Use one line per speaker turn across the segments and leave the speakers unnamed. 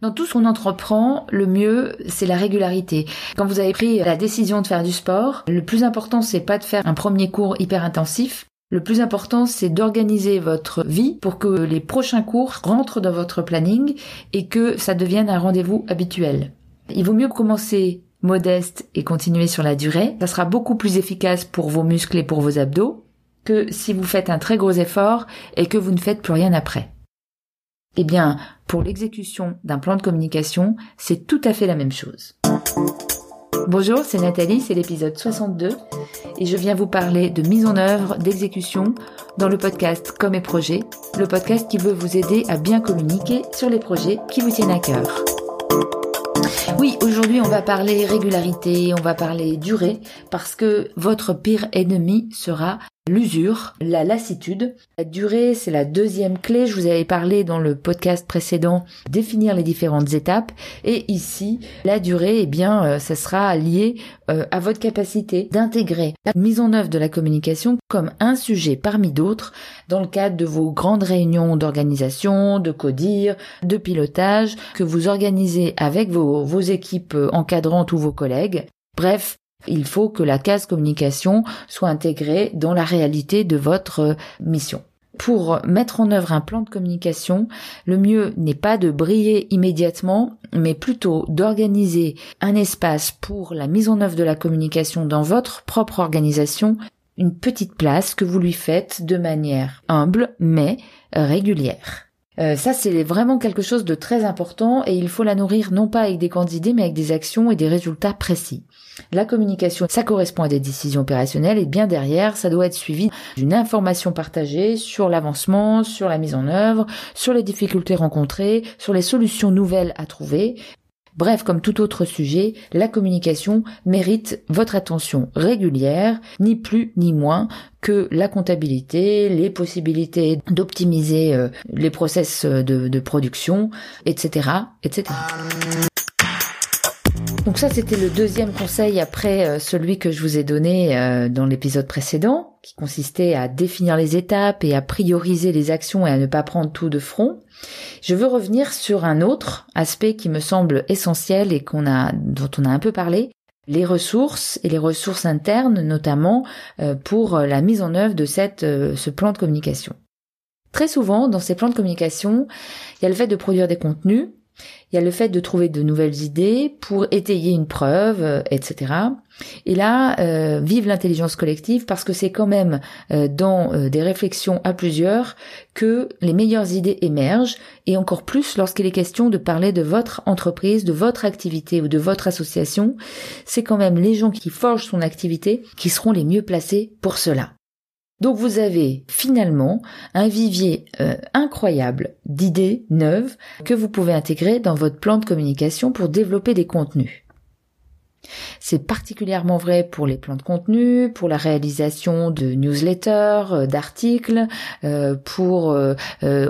Dans tout ce qu'on entreprend, le mieux, c'est la régularité. Quand vous avez pris la décision de faire du sport, le plus important, c'est pas de faire un premier cours hyper intensif. Le plus important, c'est d'organiser votre vie pour que les prochains cours rentrent dans votre planning et que ça devienne un rendez-vous habituel. Il vaut mieux commencer modeste et continuer sur la durée. Ça sera beaucoup plus efficace pour vos muscles et pour vos abdos que si vous faites un très gros effort et que vous ne faites plus rien après. Eh bien, pour l'exécution d'un plan de communication, c'est tout à fait la même chose. Bonjour, c'est Nathalie, c'est l'épisode 62 et je viens vous parler de mise en œuvre, d'exécution dans le podcast Comme et Projets, le podcast qui veut vous aider à bien communiquer sur les projets qui vous tiennent à cœur. Oui, aujourd'hui on va parler régularité, on va parler durée, parce que votre pire ennemi sera l'usure, la lassitude. La durée, c'est la deuxième clé. Je vous avais parlé dans le podcast précédent, définir les différentes étapes. Et ici, la durée, eh bien, euh, ça sera lié euh, à votre capacité d'intégrer la mise en œuvre de la communication comme un sujet parmi d'autres dans le cadre de vos grandes réunions d'organisation, de codir, de pilotage que vous organisez avec vos, équipes euh, encadrantes ou vos collègues. Bref, il faut que la case communication soit intégrée dans la réalité de votre euh, mission. Pour mettre en œuvre un plan de communication, le mieux n'est pas de briller immédiatement, mais plutôt d'organiser un espace pour la mise en œuvre de la communication dans votre propre organisation, une petite place que vous lui faites de manière humble mais régulière. Euh, ça, c'est vraiment quelque chose de très important et il faut la nourrir non pas avec des grandes idées, mais avec des actions et des résultats précis. La communication, ça correspond à des décisions opérationnelles et bien derrière, ça doit être suivi d'une information partagée sur l'avancement, sur la mise en œuvre, sur les difficultés rencontrées, sur les solutions nouvelles à trouver. Bref, comme tout autre sujet, la communication mérite votre attention régulière, ni plus ni moins que la comptabilité, les possibilités d'optimiser euh, les process de, de production, etc., etc. Donc ça, c'était le deuxième conseil après euh, celui que je vous ai donné euh, dans l'épisode précédent, qui consistait à définir les étapes et à prioriser les actions et à ne pas prendre tout de front. Je veux revenir sur un autre aspect qui me semble essentiel et qu'on a, dont on a un peu parlé, les ressources et les ressources internes notamment euh, pour la mise en œuvre de cette, ce plan de communication. Très souvent, dans ces plans de communication, il y a le fait de produire des contenus, il y a le fait de trouver de nouvelles idées pour étayer une preuve, euh, etc. Et là, euh, vive l'intelligence collective parce que c'est quand même euh, dans des réflexions à plusieurs que les meilleures idées émergent et encore plus lorsqu'il est question de parler de votre entreprise, de votre activité ou de votre association. C'est quand même les gens qui forgent son activité qui seront les mieux placés pour cela. Donc vous avez finalement un vivier euh, incroyable d'idées neuves que vous pouvez intégrer dans votre plan de communication pour développer des contenus. C'est particulièrement vrai pour les plans de contenu, pour la réalisation de newsletters, euh, d'articles, euh, pour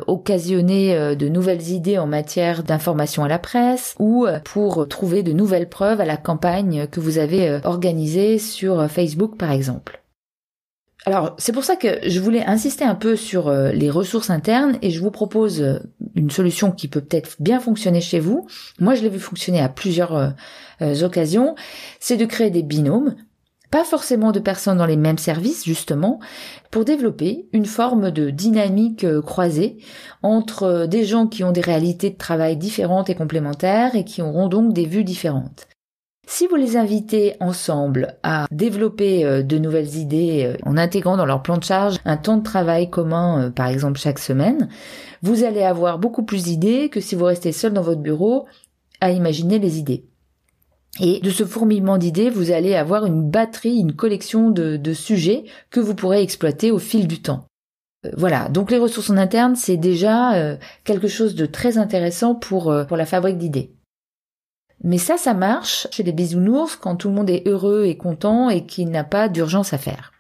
occasionner de nouvelles idées en matière d'information à la presse ou pour trouver de nouvelles preuves à la campagne que vous avez organisée sur Facebook par exemple. Alors c'est pour ça que je voulais insister un peu sur euh, les ressources internes et je vous propose euh, une solution qui peut peut-être bien fonctionner chez vous. Moi je l'ai vu fonctionner à plusieurs euh, occasions. C'est de créer des binômes, pas forcément de personnes dans les mêmes services justement, pour développer une forme de dynamique croisée entre des gens qui ont des réalités de travail différentes et complémentaires et qui auront donc des vues différentes. Si vous les invitez ensemble à développer euh, de nouvelles idées euh, en intégrant dans leur plan de charge un temps de travail commun, euh, par exemple chaque semaine, vous allez avoir beaucoup plus d'idées que si vous restez seul dans votre bureau à imaginer les idées. Et de ce fourmillement d'idées, vous allez avoir une batterie, une collection de, sujets que vous pourrez exploiter au fil du temps. Voilà, donc les ressources en interne, c'est déjà quelque chose de très intéressant pour, pour la fabrique d'idées. Mais ça, ça marche chez les bisounours quand tout le monde est heureux et content et qu'il n'a pas d'urgence à faire.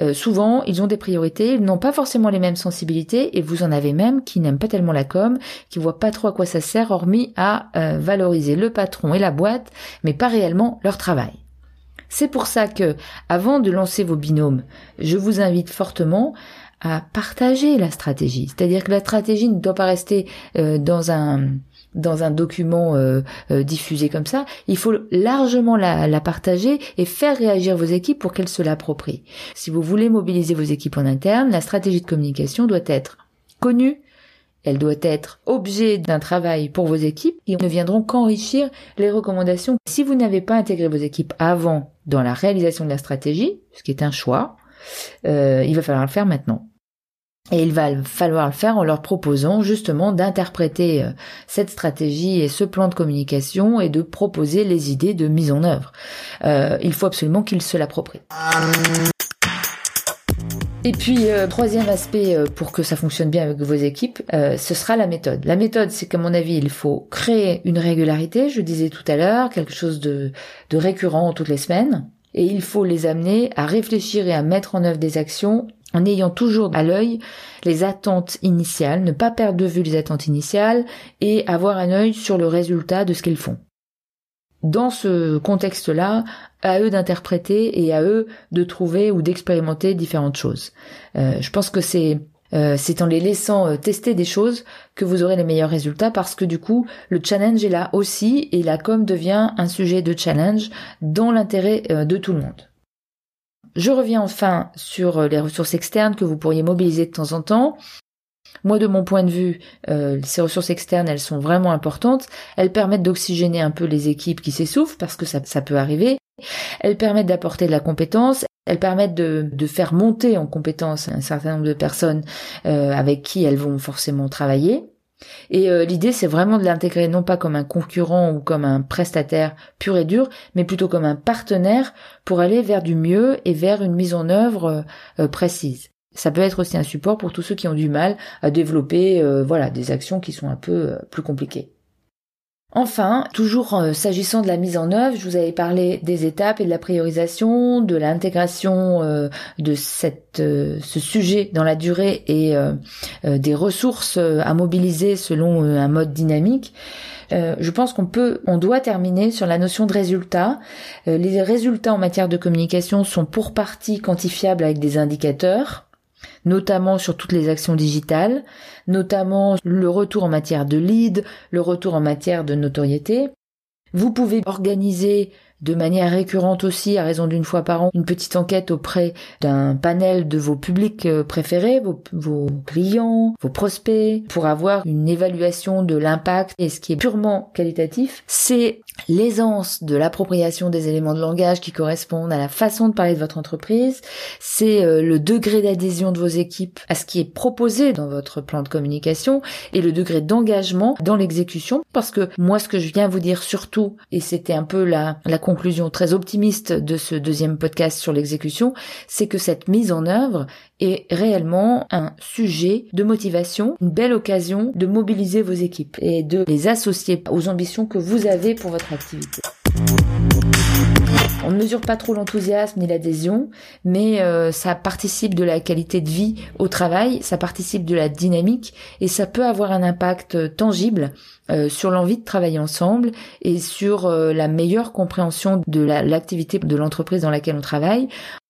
Euh, souvent, ils ont des priorités, ils n'ont pas forcément les mêmes sensibilités, et vous en avez même qui n'aiment pas tellement la com, qui voient pas trop à quoi ça sert, hormis à euh, valoriser le patron et la boîte, mais pas réellement leur travail. C'est pour ça que, avant de lancer vos binômes, je vous invite fortement à partager la stratégie. C'est-à-dire que la stratégie ne doit pas rester euh, dans un dans un document euh, euh, diffusé comme ça. Il faut largement la, la, partager et faire réagir vos équipes pour qu'elles se l'approprient. Si vous voulez mobiliser vos équipes en interne, la stratégie de communication doit être connue, elle doit être objet d'un travail pour vos équipes et ne viendront qu'enrichir les recommandations. Si vous n'avez pas intégré vos équipes avant dans la réalisation de la stratégie, ce qui est un choix, euh, il va falloir le faire maintenant. Et il va falloir le faire en leur proposant justement d'interpréter euh, cette stratégie et ce plan de communication et de proposer les idées de mise en œuvre. Euh, il faut absolument qu'ils se l'approprient. Et puis, euh, troisième aspect pour que ça fonctionne bien avec vos équipes, ce sera la méthode. La méthode, c'est qu'à mon avis, il faut créer une régularité, je disais tout à l'heure, quelque chose de, de récurrent toutes les semaines. Et il faut les amener à réfléchir et à mettre en œuvre des actions en ayant toujours à l'œil les attentes initiales, ne pas perdre de vue les attentes initiales et avoir un œil sur le résultat de ce qu'ils font. Dans ce contexte-là, à eux d'interpréter et à eux de trouver ou d'expérimenter différentes choses. Euh, je pense que c'est euh, c'est en les laissant euh, tester des choses que vous aurez les meilleurs résultats parce que du coup le challenge est là aussi et la com devient un sujet de challenge dans l'intérêt de tout le monde. Je reviens enfin sur euh, les ressources externes que vous pourriez mobiliser de temps en temps. Moi, de mon point de vue, euh, ces ressources externes, elles sont vraiment importantes. Elles permettent d'oxygéner un peu les équipes qui s'essoufflent, parce que ça, peut arriver. Elles permettent d'apporter de la compétence. Elles permettent de, faire monter en compétence un certain nombre de personnes euh, avec qui elles vont forcément travailler. Et euh, l'idée, c'est vraiment de l'intégrer non pas comme un concurrent ou comme un prestataire pur et dur, mais plutôt comme un partenaire pour aller vers du mieux et vers une mise en œuvre euh, euh, précise. Ça peut être aussi un support pour tous ceux qui ont du mal à développer voilà des actions qui sont un peu plus compliquées. Enfin, toujours euh, s'agissant de la mise en œuvre, je vous avais parlé des étapes et de la priorisation, de l'intégration euh, de euh, ce sujet dans la durée et des ressources à mobiliser selon un mode dynamique. je pense qu'on peut, on doit terminer sur la notion de résultat. les résultats en matière de communication sont pour partie quantifiables avec des indicateurs notamment sur toutes les actions digitales, notamment le retour en matière de lead, le retour en matière de notoriété. Vous pouvez organiser de manière récurrente aussi, à raison d'une fois par an, une petite enquête auprès d'un panel de vos publics euh, préférés, vos, vos, clients, vos prospects, pour avoir une évaluation de l'impact. Et ce qui est purement qualitatif, c'est l'aisance de l'appropriation des éléments de langage qui correspondent à la façon de parler de votre entreprise, c'est euh, le degré d'adhésion de vos équipes à ce qui est proposé dans votre plan de communication et le degré d'engagement dans l'exécution. Parce que moi ce que je viens vous dire surtout et c'était un peu la, la conclusion très optimiste de ce deuxième podcast sur l'exécution, c'est que cette mise en œuvre est réellement un sujet de motivation, une belle occasion de mobiliser vos équipes et de les associer aux ambitions que vous avez pour votre activité. On ne mesure pas trop l'enthousiasme ni l'adhésion, mais euh, ça participe de la qualité de vie au travail, ça participe de la dynamique et ça peut avoir un impact tangible euh, sur l'envie de travailler ensemble et sur euh, la meilleure compréhension de l'activité de l'entreprise dans laquelle on travaille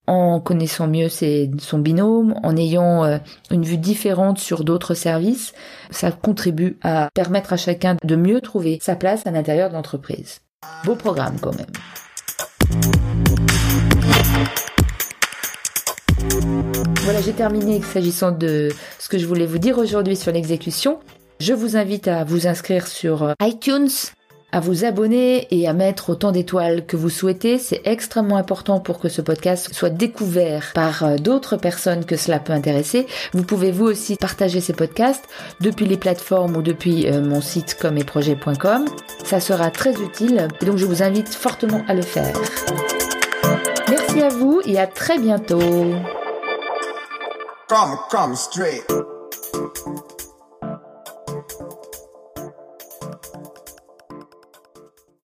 en connaissant mieux son binôme, en ayant euh, une vue différente sur d'autres services, ça contribue à permettre à chacun de mieux trouver sa place à l'intérieur de l'entreprise. Beau programme quand même. Voilà, j'ai terminé s'agissant de ce que je voulais vous dire aujourd'hui sur l'exécution. Je vous invite à vous inscrire sur euh, iTunes, à vous abonner et à mettre autant d'étoiles que vous souhaitez. C'est extrêmement important pour que ce podcast soit découvert par euh, d'autres personnes que cela peut intéresser. Vous pouvez vous aussi partager ces podcasts depuis les plateformes ou depuis euh, mon site comeprojet.com. Ça sera très utile et donc je vous invite fortement à le faire. Merci à vous et à très bientôt.